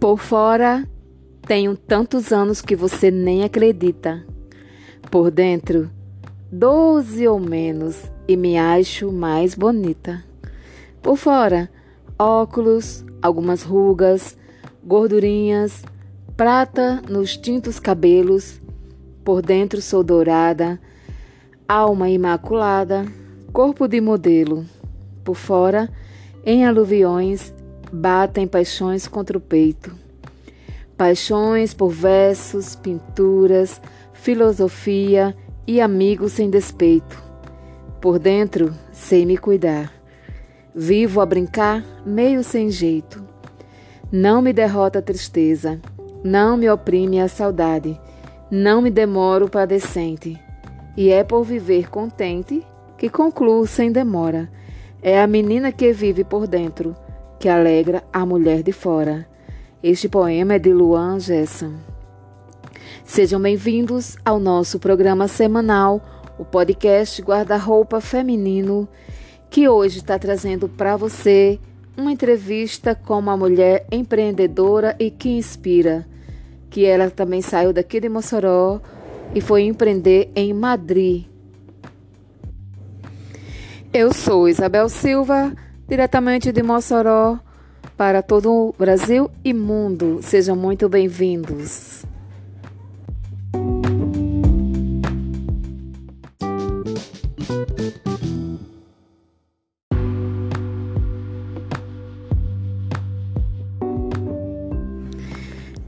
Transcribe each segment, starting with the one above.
Por fora, tenho tantos anos que você nem acredita. Por dentro, doze ou menos, e me acho mais bonita. Por fora, óculos, algumas rugas, gordurinhas, prata nos tintos cabelos. Por dentro sou dourada, alma imaculada, corpo de modelo. Por fora, em aluviões, batem paixões contra o peito. Paixões por versos, pinturas, filosofia e amigos sem despeito. Por dentro, sei me cuidar. Vivo a brincar, meio sem jeito. Não me derrota a tristeza, não me oprime a saudade, não me demoro padecente. E é por viver contente que concluo sem demora. É a menina que vive por dentro que alegra a mulher de fora. Este poema é de Luan Gerson. Sejam bem-vindos ao nosso programa semanal, o podcast Guarda-Roupa Feminino, que hoje está trazendo para você uma entrevista com uma mulher empreendedora e que inspira, que ela também saiu daqui de Mossoró e foi empreender em Madrid. Eu sou Isabel Silva diretamente de Mossoró para todo o Brasil e mundo. Sejam muito bem-vindos.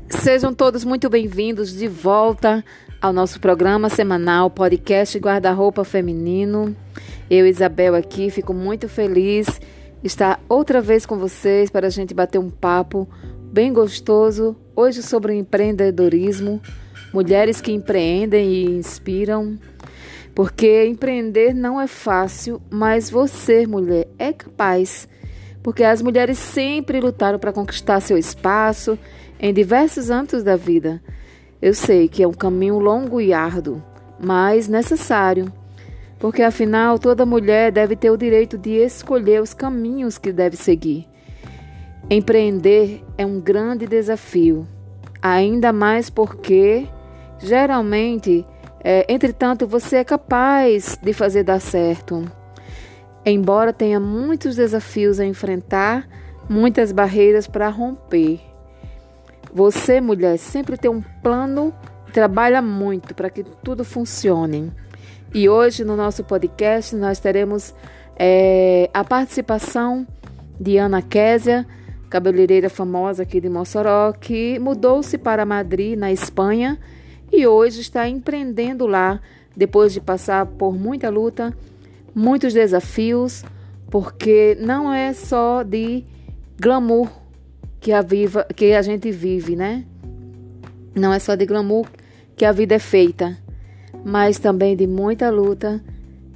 Sejam todos muito bem-vindos de volta ao nosso programa semanal podcast Guarda-Roupa Feminino. Eu, Isabel, aqui, fico muito feliz estar outra vez com vocês para a gente bater um papo bem gostoso hoje sobre empreendedorismo, mulheres que empreendem e inspiram. Porque empreender não é fácil, mas você, mulher, é capaz. Porque as mulheres sempre lutaram para conquistar seu espaço em diversos âmbitos da vida. Eu sei que é um caminho longo e árduo, mas necessário porque afinal toda mulher deve ter o direito de escolher os caminhos que deve seguir. Empreender é um grande desafio, ainda mais porque geralmente, é, entretanto, você é capaz de fazer dar certo. Embora tenha muitos desafios a enfrentar, muitas barreiras para romper. Você, mulher, sempre tem um plano e trabalha muito para que tudo funcione. E hoje no nosso podcast nós teremos é, a participação de Ana Késia, cabeleireira famosa aqui de Mossoró, que mudou-se para Madrid, na Espanha, e hoje está empreendendo lá, depois de passar por muita luta, muitos desafios, porque não é só de glamour que a, viva, que a gente vive, né? Não é só de glamour que a vida é feita mas também de muita luta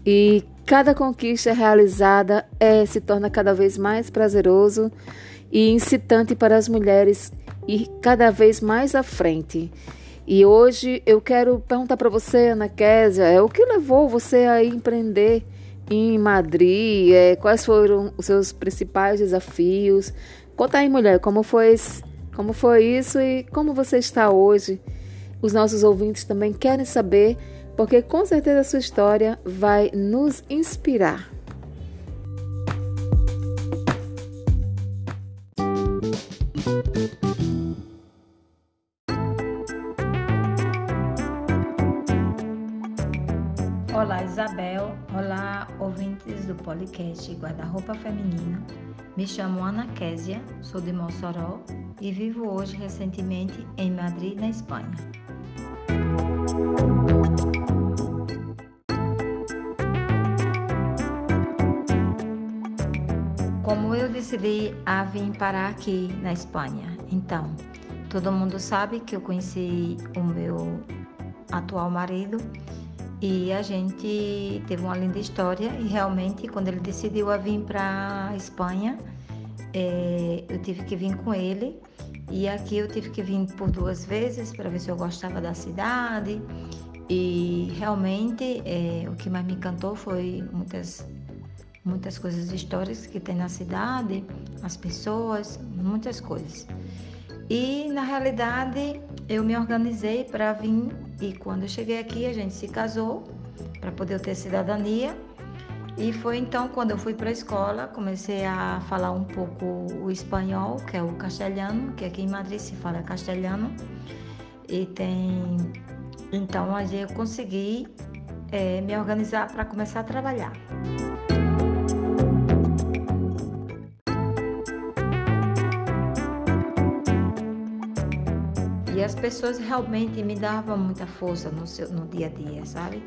e cada conquista realizada é, se torna cada vez mais prazeroso e incitante para as mulheres ir cada vez mais à frente. E hoje eu quero perguntar para você, Ana Késia, é, o que levou você a empreender em Madrid? É, quais foram os seus principais desafios? Conta aí, mulher, como foi, como foi isso e como você está hoje? Os nossos ouvintes também querem saber porque com certeza a sua história vai nos inspirar. Olá, Isabel. Olá, ouvintes do podcast Guarda-Roupa Feminina. Me chamo Ana Késia, sou de Mossoró e vivo hoje recentemente em Madrid, na Espanha. Como eu decidi a vir parar aqui na Espanha? Então, todo mundo sabe que eu conheci o meu atual marido e a gente teve uma linda história e realmente quando ele decidiu a vir para a Espanha, é, eu tive que vir com ele e aqui eu tive que vir por duas vezes para ver se eu gostava da cidade e realmente é, o que mais me encantou foi muitas muitas coisas históricas que tem na cidade, as pessoas, muitas coisas. E na realidade eu me organizei para vir e quando eu cheguei aqui a gente se casou para poder ter cidadania. E foi então quando eu fui para a escola, comecei a falar um pouco o espanhol, que é o castelhano, que aqui em Madrid se fala castelhano. E tem. Então aí eu consegui é, me organizar para começar a trabalhar. As pessoas realmente me davam muita força no, seu, no dia a dia, sabe?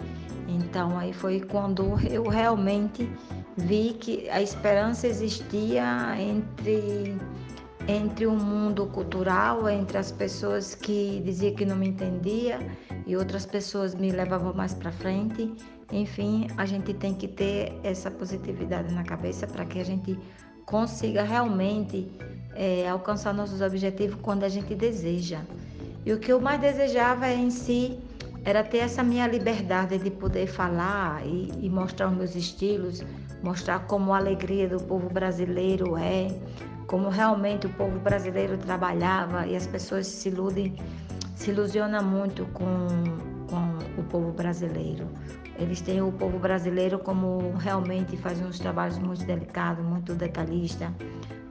Então aí foi quando eu realmente vi que a esperança existia entre entre o mundo cultural, entre as pessoas que diziam que não me entendia e outras pessoas me levavam mais para frente. Enfim, a gente tem que ter essa positividade na cabeça para que a gente consiga realmente é, alcançar nossos objetivos quando a gente deseja. E o que eu mais desejava em si era ter essa minha liberdade de poder falar e, e mostrar os meus estilos, mostrar como a alegria do povo brasileiro é, como realmente o povo brasileiro trabalhava e as pessoas se iludem, se ilusionam muito com, com o povo brasileiro. Eles têm o povo brasileiro como realmente faz uns trabalhos muito delicados, muito detalhistas,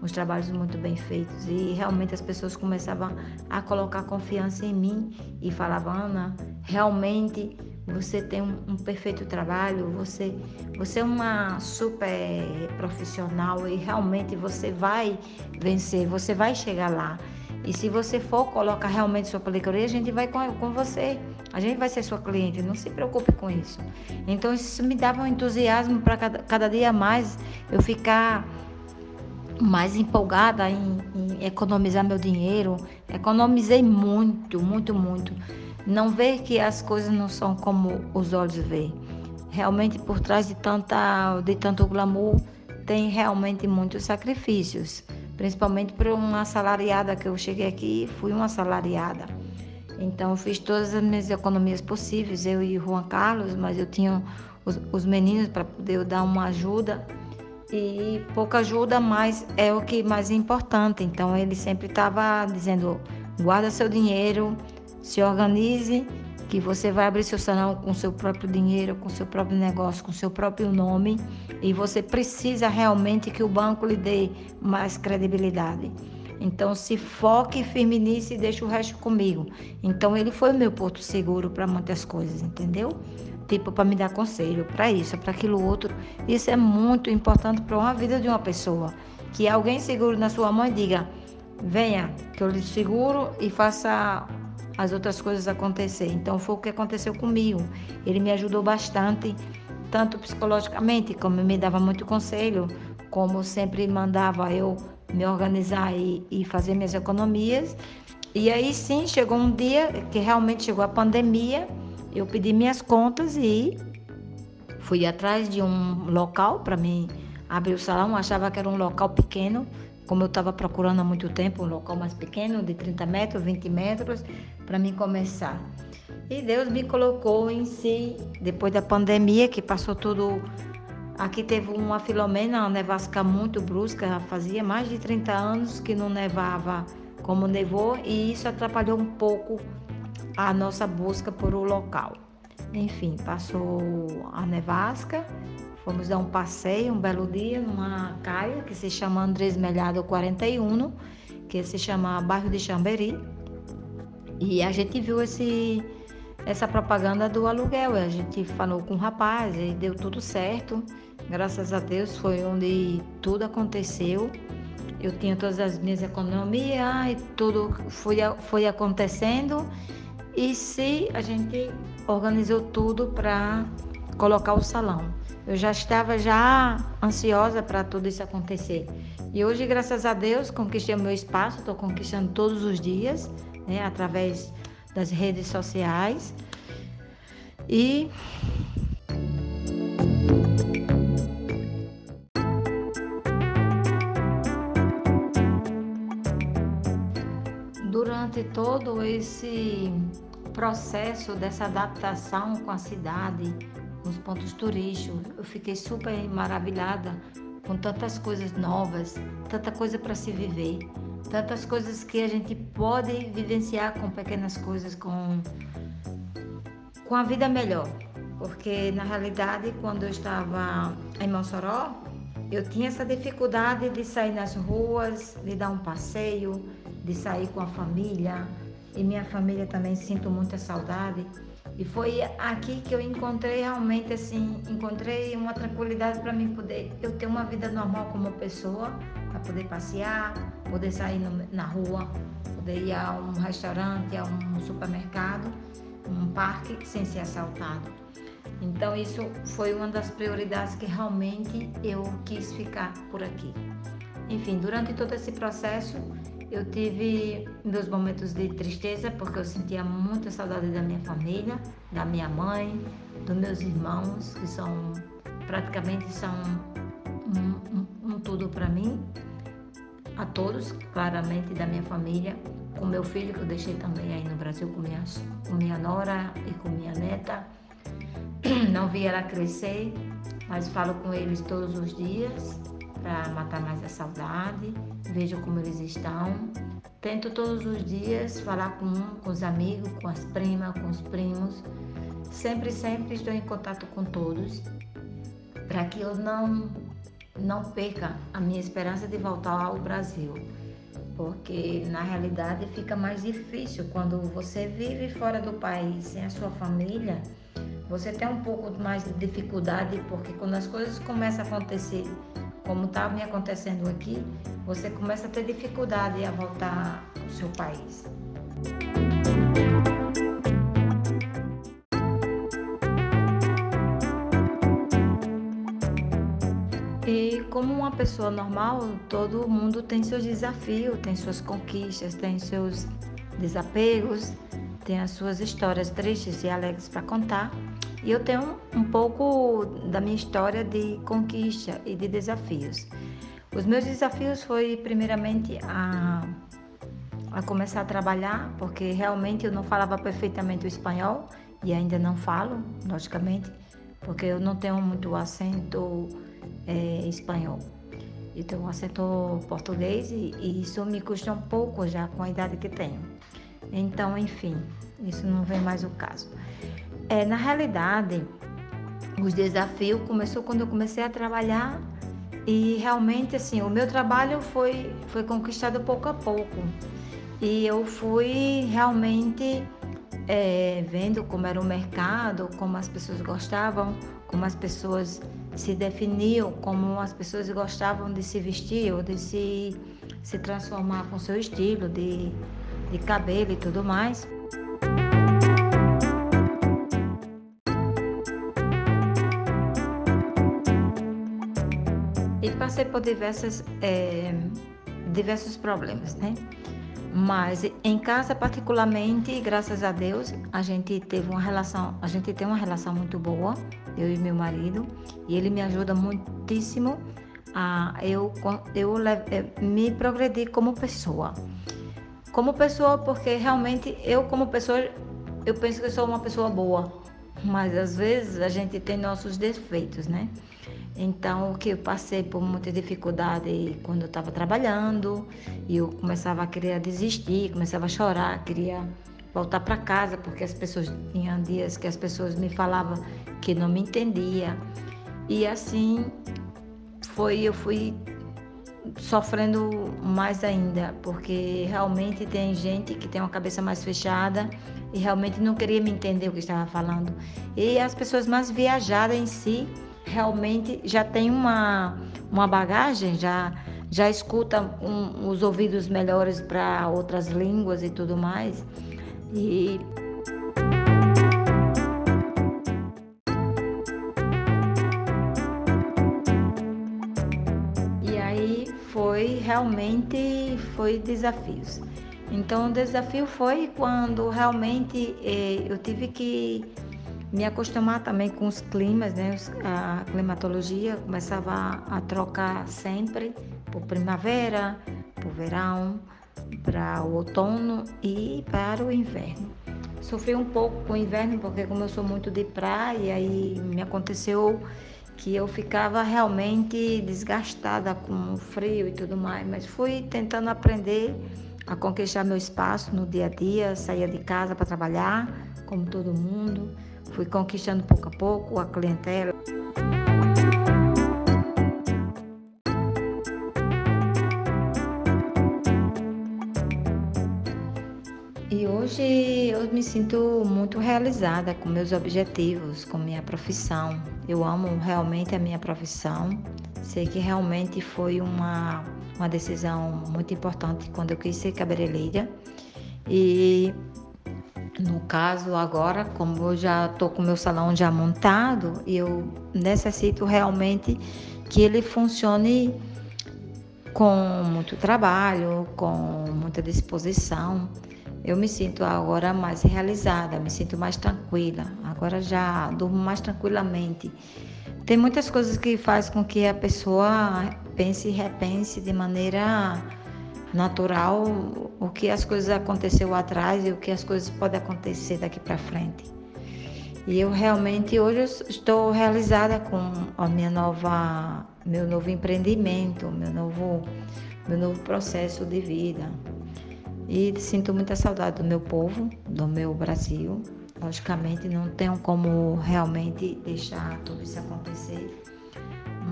uns trabalhos muito bem feitos. E realmente as pessoas começavam a colocar confiança em mim e falavam, Ana, realmente você tem um, um, perfeito trabalho, você, você é uma super profissional e realmente você vai vencer, você vai chegar lá. E se você for colocar realmente sua peluqueria, a gente vai com, com você. A gente vai ser sua cliente, não se preocupe com isso. Então isso me dava um entusiasmo para cada, cada dia mais eu ficar mais empolgada em, em economizar meu dinheiro. Economizei muito, muito, muito não ver que as coisas não são como os olhos veem. Realmente por trás de tanta de tanto glamour tem realmente muitos sacrifícios, principalmente para uma assalariada que eu cheguei aqui, fui uma assalariada. Então eu fiz todas as minhas economias possíveis, eu e Juan Carlos, mas eu tinha os, os meninos para poder dar uma ajuda e pouca ajuda, mas é o que mais é importante. Então ele sempre estava dizendo: guarda seu dinheiro, se organize, que você vai abrir seu salão com seu próprio dinheiro, com seu próprio negócio, com seu próprio nome, e você precisa realmente que o banco lhe dê mais credibilidade. Então, se foque firme nisso e deixe o resto comigo. Então, ele foi o meu porto seguro para muitas coisas, entendeu? Tipo, para me dar conselho, para isso, para aquilo outro. Isso é muito importante para uma vida de uma pessoa. Que alguém seguro na sua mão e diga: venha, que eu lhe seguro e faça as outras coisas acontecer. Então foi o que aconteceu comigo. Ele me ajudou bastante, tanto psicologicamente, como me dava muito conselho, como sempre mandava eu me organizar e, e fazer minhas economias. E aí sim chegou um dia que realmente chegou a pandemia, eu pedi minhas contas e fui atrás de um local para mim abrir o salão, achava que era um local pequeno, como eu estava procurando há muito tempo, um local mais pequeno, de 30 metros, 20 metros, para mim começar. E Deus me colocou em si, depois da pandemia, que passou tudo. Aqui teve uma filomena, uma nevasca muito brusca, fazia mais de 30 anos que não nevava como nevou, e isso atrapalhou um pouco a nossa busca por o local. Enfim, passou a nevasca Fomos dar um passeio um belo dia numa caia que se chama Andrés Melhado 41, que se chama Bairro de Chamberi. E a gente viu esse, essa propaganda do aluguel. A gente falou com o rapaz e deu tudo certo. Graças a Deus foi onde tudo aconteceu. Eu tinha todas as minhas economias e tudo foi, foi acontecendo. E se a gente organizou tudo para colocar o salão. Eu já estava já ansiosa para tudo isso acontecer. E hoje, graças a Deus, conquistei o meu espaço, estou conquistando todos os dias, né, através das redes sociais. E durante todo esse processo dessa adaptação com a cidade, nos pontos turísticos. Eu fiquei super maravilhada com tantas coisas novas, tanta coisa para se viver. tantas coisas que a gente pode vivenciar com pequenas coisas, com, com a vida melhor. Porque na realidade, quando eu estava em Mossoró, eu tinha essa dificuldade de sair nas ruas, de dar um passeio, de sair com a família. E minha família também sinto muita saudade. E foi aqui que eu encontrei realmente assim, encontrei uma tranquilidade para mim poder eu ter uma vida normal como pessoa, para poder passear, poder sair no, na rua, poder ir a um restaurante, a um supermercado, um parque sem ser assaltado. Então isso foi uma das prioridades que realmente eu quis ficar por aqui. Enfim, durante todo esse processo, eu tive meus momentos de tristeza porque eu sentia muita saudade da minha família, da minha mãe, dos meus irmãos, que são praticamente são um, um, um tudo para mim, a todos, claramente da minha família, com meu filho que eu deixei também aí no Brasil com minha, com minha nora e com minha neta. Não vi ela crescer, mas falo com eles todos os dias para matar mais a saudade, vejo como eles estão. Tento todos os dias falar com um, com os amigos, com as primas, com os primos. Sempre, sempre estou em contato com todos para que eu não não perca a minha esperança de voltar ao Brasil. Porque na realidade fica mais difícil quando você vive fora do país sem a sua família. Você tem um pouco mais de dificuldade porque quando as coisas começam a acontecer como está me acontecendo aqui, você começa a ter dificuldade a voltar ao seu país. E como uma pessoa normal, todo mundo tem seus desafios, tem suas conquistas, tem seus desapegos, tem as suas histórias tristes e alegres para contar. E eu tenho um pouco da minha história de conquista e de desafios. Os meus desafios foi primeiramente a, a começar a trabalhar, porque realmente eu não falava perfeitamente o espanhol e ainda não falo, logicamente, porque eu não tenho muito acento é, espanhol. Eu tenho um acento português e, e isso me custa um pouco já com a idade que tenho. Então, enfim, isso não vem mais o caso. É, na realidade, os desafios começou quando eu comecei a trabalhar e realmente assim o meu trabalho foi foi conquistado pouco a pouco e eu fui realmente é, vendo como era o mercado, como as pessoas gostavam, como as pessoas se definiam, como as pessoas gostavam de se vestir ou de se, se transformar com seu estilo de, de cabelo e tudo mais. Passei por diversas, é, diversos problemas, né? Mas em casa particularmente, graças a Deus, a gente teve uma relação, a gente tem uma relação muito boa, eu e meu marido, e ele me ajuda muitíssimo a eu eu, eu me progredir como pessoa. Como pessoa, porque realmente eu como pessoa eu penso que sou uma pessoa boa, mas às vezes a gente tem nossos defeitos, né? Então, o que eu passei por muita dificuldade quando eu estava trabalhando, e eu começava a querer desistir, começava a chorar, queria voltar para casa, porque as pessoas tinham dias que as pessoas me falavam que não me entendia. E assim foi, eu fui sofrendo mais ainda, porque realmente tem gente que tem uma cabeça mais fechada e realmente não queria me entender o que estava falando. E as pessoas mais viajadas em si realmente já tem uma, uma bagagem, já, já escuta um, os ouvidos melhores para outras línguas e tudo mais. E foi realmente foi desafios. Então o desafio foi quando realmente eh, eu tive que me acostumar também com os climas, né? A climatologia começava a trocar sempre por primavera, por verão, para o outono e para o inverno. Sofri um pouco com o inverno porque como eu sou muito de praia e me aconteceu que eu ficava realmente desgastada com o frio e tudo mais, mas fui tentando aprender a conquistar meu espaço no dia a dia, saía de casa para trabalhar, como todo mundo, fui conquistando pouco a pouco a clientela. E hoje eu me sinto muito realizada com meus objetivos, com minha profissão. Eu amo realmente a minha profissão. Sei que realmente foi uma, uma decisão muito importante quando eu quis ser cabeleireira. E no caso agora, como eu já estou com meu salão já montado, eu necessito realmente que ele funcione com muito trabalho, com muita disposição eu me sinto agora mais realizada, me sinto mais tranquila. Agora já durmo mais tranquilamente. Tem muitas coisas que faz com que a pessoa pense e repense de maneira natural o que as coisas aconteceu atrás e o que as coisas podem acontecer daqui para frente. E eu realmente hoje estou realizada com a minha nova, meu novo empreendimento, meu novo, meu novo processo de vida. E sinto muita saudade do meu povo, do meu Brasil. Logicamente, não tenho como realmente deixar tudo isso acontecer,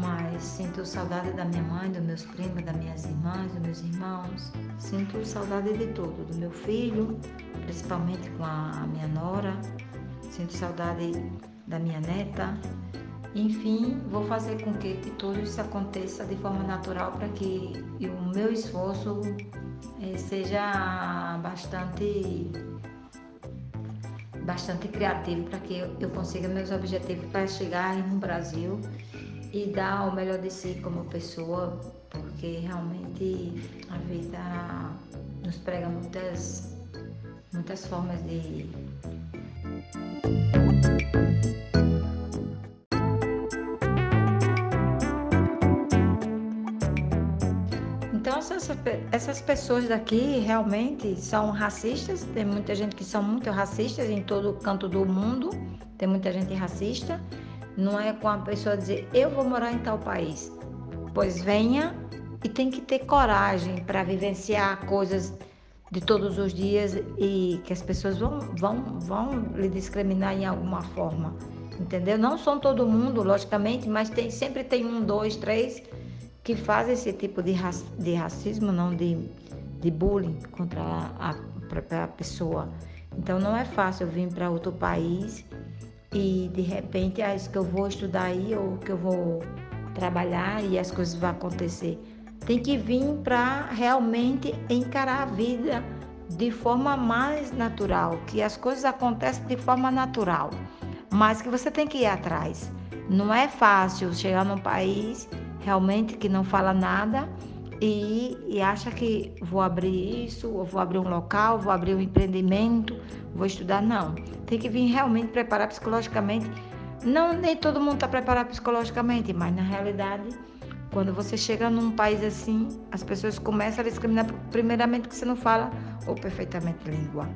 mas sinto saudade da minha mãe, dos meus primos, das minhas irmãs, dos meus irmãos. Sinto saudade de tudo, do meu filho, principalmente com a minha nora. Sinto saudade da minha neta. Enfim, vou fazer com que, tudo isso aconteça de forma natural para que o meu esforço eh, seja bastante bastante criativo para que eu consiga meus objetivos para chegar no Brasil e dar o melhor de si como pessoa, porque realmente a vida nos prega muitas muitas formas de essas, essas pessoas daqui realmente são racistas. Tem muita gente que são muito racistas em todo canto do mundo. Tem muita gente racista. Não é com a pessoa dizer eu vou morar em tal país. Pois venha e tem que ter coragem para vivenciar coisas de todos os dias e que as pessoas vão, vão, vão lhe discriminar em alguma forma. Entendeu? Não são todo mundo, logicamente, mas tem, sempre tem um, dois, três que faz esse tipo de, de racismo, não de, de bullying contra a, própria pessoa. Então não é fácil vir para outro país e de repente é isso que eu vou estudar aí ou que eu vou trabalhar e as coisas vão acontecer. Tem que vir para realmente encarar a vida de forma mais natural, que as coisas acontecem de forma natural, mas que você tem que ir atrás. Não é fácil chegar num país realmente que não fala nada e, e, acha que vou abrir isso, ou vou abrir um local, vou abrir um empreendimento, vou estudar. Não. Tem que vir realmente preparar psicologicamente. Não, nem todo mundo está preparado psicologicamente, mas na realidade, quando você chega num país assim, as pessoas começam a discriminar, primeiramente, que você não fala ou perfeitamente língua.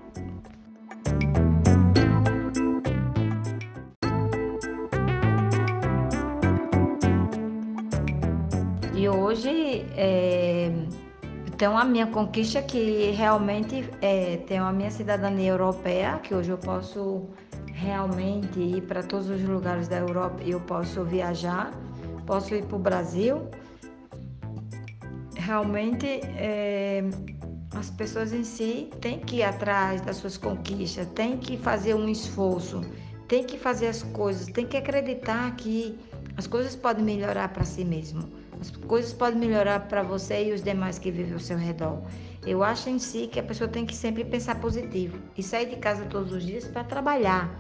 Hoje é, a minha conquista que realmente é, tenho a minha cidadania europeia, que hoje eu posso realmente ir para todos os lugares da Europa e eu posso viajar, posso ir para o Brasil. Realmente é, as pessoas em si têm que ir atrás das suas conquistas, têm que fazer um esforço, têm que fazer as coisas, têm que acreditar que as coisas podem melhorar para si mesmo. As coisas podem melhorar para você e os demais que vivem ao seu redor. Eu acho em si que a pessoa tem que sempre pensar positivo e sair de casa todos os dias para trabalhar.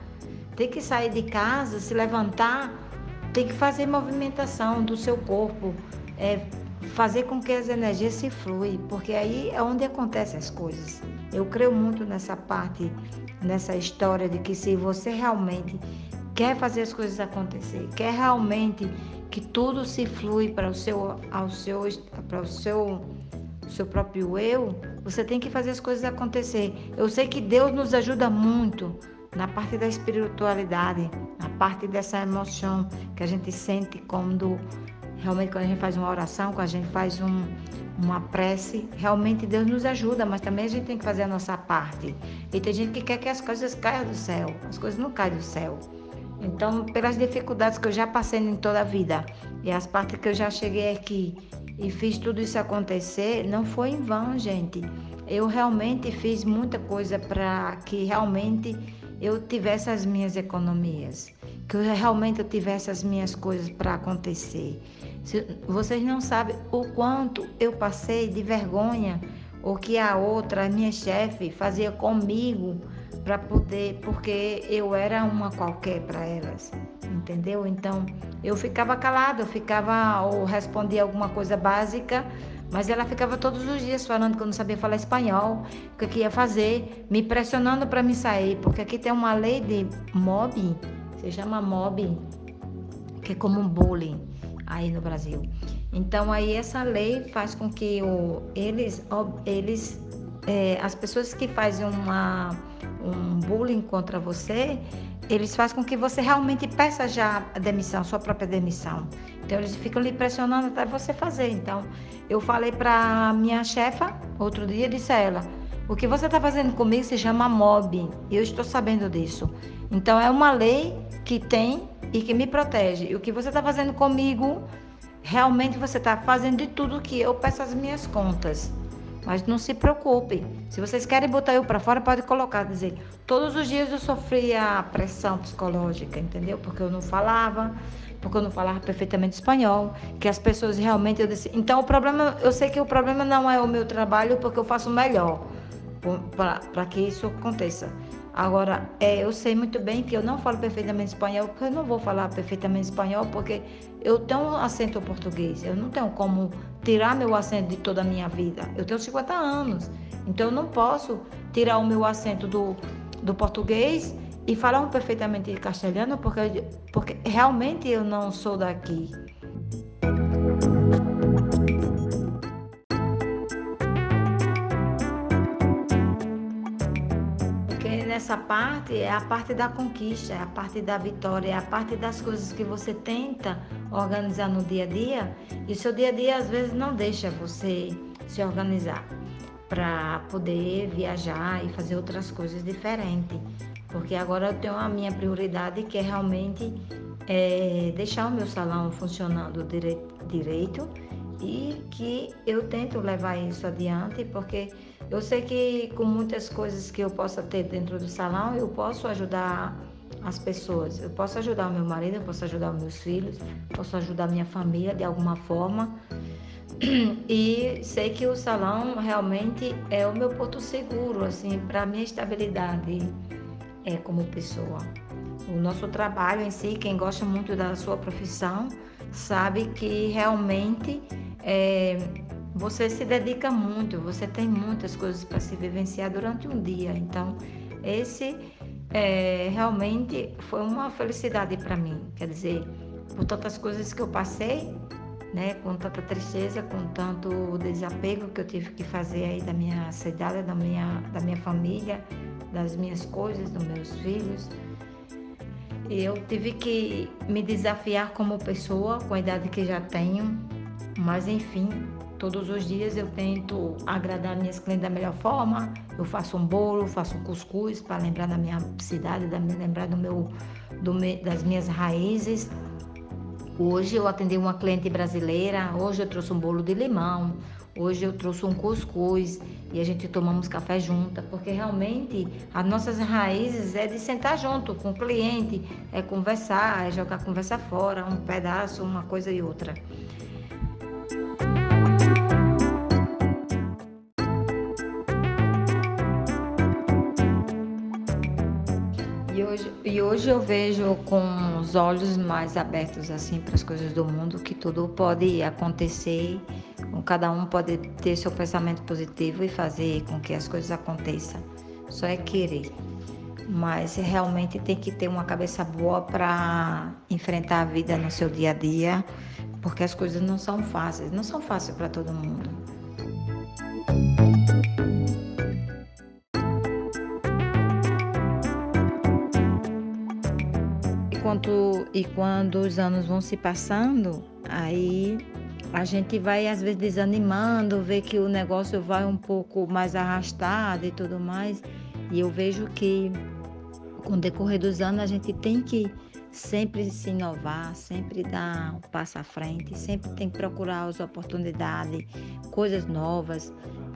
Tem que sair de casa, se levantar, tem que fazer movimentação do seu corpo, é, fazer com que as energias se fluem, porque aí é onde acontecem as coisas. Eu creio muito nessa parte, nessa história de que se você realmente quer fazer as coisas acontecer, quer realmente que tudo se flui para o seu, ao seu, para o seu, seu próprio eu, você tem que fazer as coisas acontecer. Eu sei que Deus nos ajuda muito na parte da espiritualidade, na parte dessa emoção que a gente sente quando realmente quando a gente faz uma oração, quando a gente faz um, uma prece, realmente Deus nos ajuda, mas também a gente tem que fazer a nossa parte. E tem gente que quer que as coisas caiam do céu, as coisas não caem do céu. Então, pelas dificuldades que eu já passei em toda a vida e as partes que eu já cheguei aqui e fiz tudo isso acontecer, não foi em vão, gente. Eu realmente fiz muita coisa para que realmente eu tivesse as minhas economias, que eu realmente eu tivesse as minhas coisas para acontecer. Vocês não sabem o quanto eu passei de vergonha o que a outra, a minha chefe, fazia comigo para poder, porque eu era uma qualquer para elas, entendeu? Então eu ficava calada, eu ficava ou respondia alguma coisa básica, mas ela ficava todos os dias falando que eu não sabia falar espanhol, o que ia fazer, me pressionando para me sair, porque aqui tem uma lei de mob, se chama mob, que é como um bullying aí no Brasil. Então aí essa lei faz com que o, eles, eles é, as pessoas que fazem uma, um bullying contra você, eles fazem com que você realmente peça já a demissão, sua própria demissão. Então eles ficam lhe pressionando até você fazer. Então eu falei para minha chefa outro dia, disse a ela: o que você está fazendo comigo se chama mob. Eu estou sabendo disso. Então é uma lei que tem e que me protege. E o que você está fazendo comigo, realmente você está fazendo de tudo que eu peço as minhas contas. Mas não se preocupe. Se vocês querem botar eu para fora, pode colocar, dizer, todos os dias eu sofria pressão psicológica, entendeu? Porque eu não falava, porque eu não falava perfeitamente espanhol, que as pessoas realmente eu disse, então o problema, eu sei que o problema não é o meu trabalho, porque eu faço melhor para que isso aconteça. Agora, é, eu sei muito bem que eu não falo perfeitamente espanhol, porque eu não vou falar perfeitamente espanhol, porque eu tenho um acento português. Eu não tenho como tirar meu acento de toda a minha vida. Eu tenho 50 anos, então eu não posso tirar o meu acento do, do português e falar um perfeitamente castelhano, porque, porque realmente eu não sou daqui. Essa parte é a parte da conquista, é a parte da vitória, é a parte das coisas que você tenta organizar no dia a dia e seu dia a dia às vezes não deixa você se organizar para poder viajar e fazer outras coisas diferentes. Porque agora eu tenho a minha prioridade que é realmente é, deixar o meu salão funcionando direito e que eu tento levar isso adiante porque eu sei que com muitas coisas que eu possa ter dentro do salão, eu posso ajudar as pessoas. Eu posso ajudar o meu marido, eu posso ajudar os meus filhos, posso ajudar a minha família de alguma forma. E sei que o salão realmente é o meu porto seguro, assim, para minha estabilidade é como pessoa. O nosso trabalho em si, quem gosta muito da sua profissão, sabe que realmente é, você se dedica muito, você tem muitas coisas para se vivenciar durante um dia. Então, esse é, realmente foi uma felicidade para mim. Quer dizer, por tantas coisas que eu passei, né, com tanta tristeza, com tanto desapego que eu tive que fazer aí da minha cidade, da minha, da minha família, das minhas coisas, dos meus filhos. E eu tive que me desafiar como pessoa, com a idade que já tenho, mas enfim, Todos os dias eu tento agradar minhas clientes da melhor forma. Eu faço um bolo, faço um cuscuz para lembrar da minha cidade, da lembrar do meu, do das minhas raízes. Hoje eu atendi uma cliente brasileira, hoje eu trouxe um bolo de limão, hoje eu trouxe um cuscuz e a gente tomamos café junto, porque realmente as nossas raízes é de sentar junto com o cliente, é conversar, é jogar conversa fora, um pedaço, uma coisa e outra. E hoje eu vejo com os olhos mais abertos assim para as coisas do mundo que tudo pode acontecer, cada um pode ter seu pensamento positivo e fazer com que as coisas aconteçam. Só é querer. Mas realmente tem que ter uma cabeça boa para enfrentar a vida no seu dia a dia, porque as coisas não são fáceis, não são fáceis para todo mundo. Quando, e quando os anos vão se passando, aí a gente vai às vezes desanimando, vê que o negócio vai um pouco mais arrastado e tudo mais. E eu vejo que com o decorrer dos anos a gente tem que sempre se inovar, sempre dar um passo à frente, sempre tem que procurar as oportunidades, coisas novas,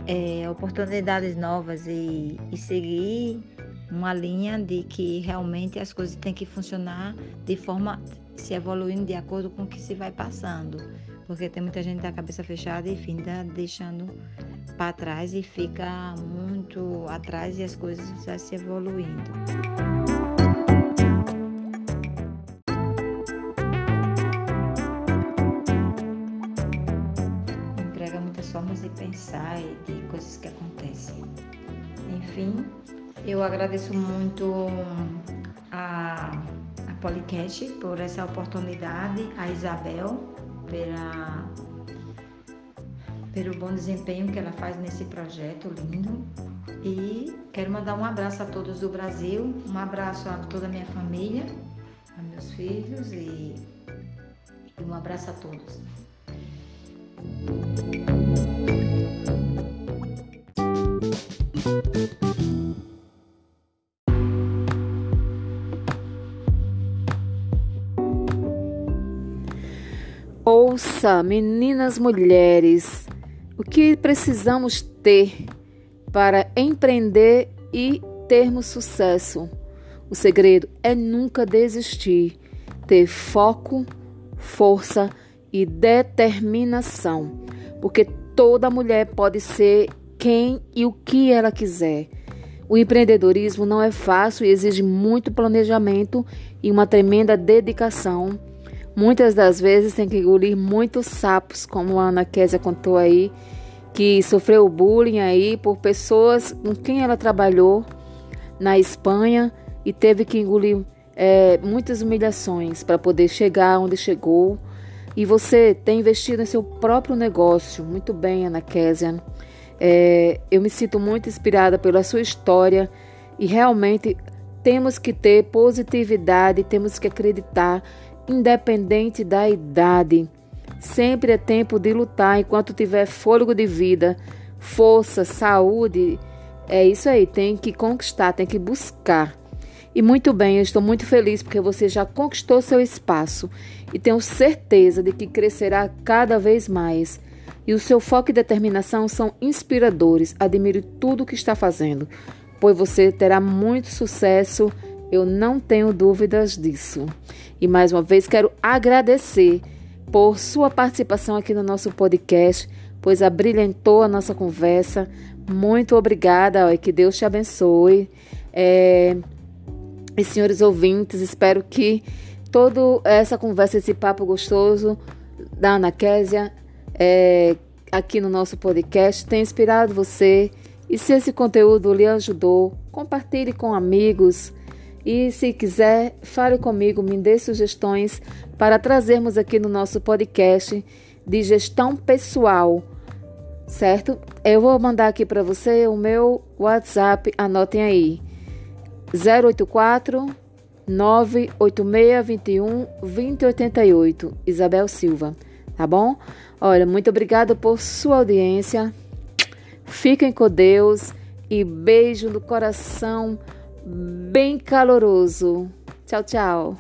é, oportunidades novas e, e seguir uma linha de que realmente as coisas têm que funcionar de forma se evoluindo de acordo com o que se vai passando. Porque tem muita gente da cabeça fechada e finda deixando para trás e fica muito atrás e as coisas já se evoluindo. Agradeço muito a, a Policast por essa oportunidade, a Isabel pela, pelo bom desempenho que ela faz nesse projeto lindo. E quero mandar um abraço a todos do Brasil, um abraço a toda a minha família, a meus filhos e, e um abraço a todos. Ouça, meninas mulheres, o que precisamos ter para empreender e termos sucesso. O segredo é nunca desistir, ter foco, força e determinação, porque toda mulher pode ser quem e o que ela quiser. O empreendedorismo não é fácil e exige muito planejamento e uma tremenda dedicação Muitas das vezes tem que engolir muitos sapos, como a Ana Késia contou aí, que sofreu bullying aí por pessoas com quem ela trabalhou na Espanha e teve que engolir é, muitas humilhações para poder chegar onde chegou. E você tem investido em seu próprio negócio. Muito bem, Ana Késia. É, eu me sinto muito inspirada pela sua história e realmente temos que ter positividade, temos que acreditar independente da idade. Sempre é tempo de lutar enquanto tiver fôlego de vida, força, saúde. É isso aí, tem que conquistar, tem que buscar. E muito bem, eu estou muito feliz porque você já conquistou seu espaço e tenho certeza de que crescerá cada vez mais. E o seu foco e determinação são inspiradores. Admiro tudo o que está fazendo, pois você terá muito sucesso eu não tenho dúvidas disso. E mais uma vez quero agradecer por sua participação aqui no nosso podcast, pois abrilhantou a nossa conversa. Muito obrigada e que Deus te abençoe. É, e senhores ouvintes, espero que toda essa conversa, esse papo gostoso da Ana Késia, é, aqui no nosso podcast tenha inspirado você. E se esse conteúdo lhe ajudou, compartilhe com amigos e se quiser, fale comigo, me dê sugestões para trazermos aqui no nosso podcast de gestão pessoal, certo? Eu vou mandar aqui para você o meu WhatsApp, anotem aí. 084 98621 2088, Isabel Silva, tá bom? Olha, muito obrigada por sua audiência. Fiquem com Deus e beijo no coração bem caloroso. Tchau, tchau.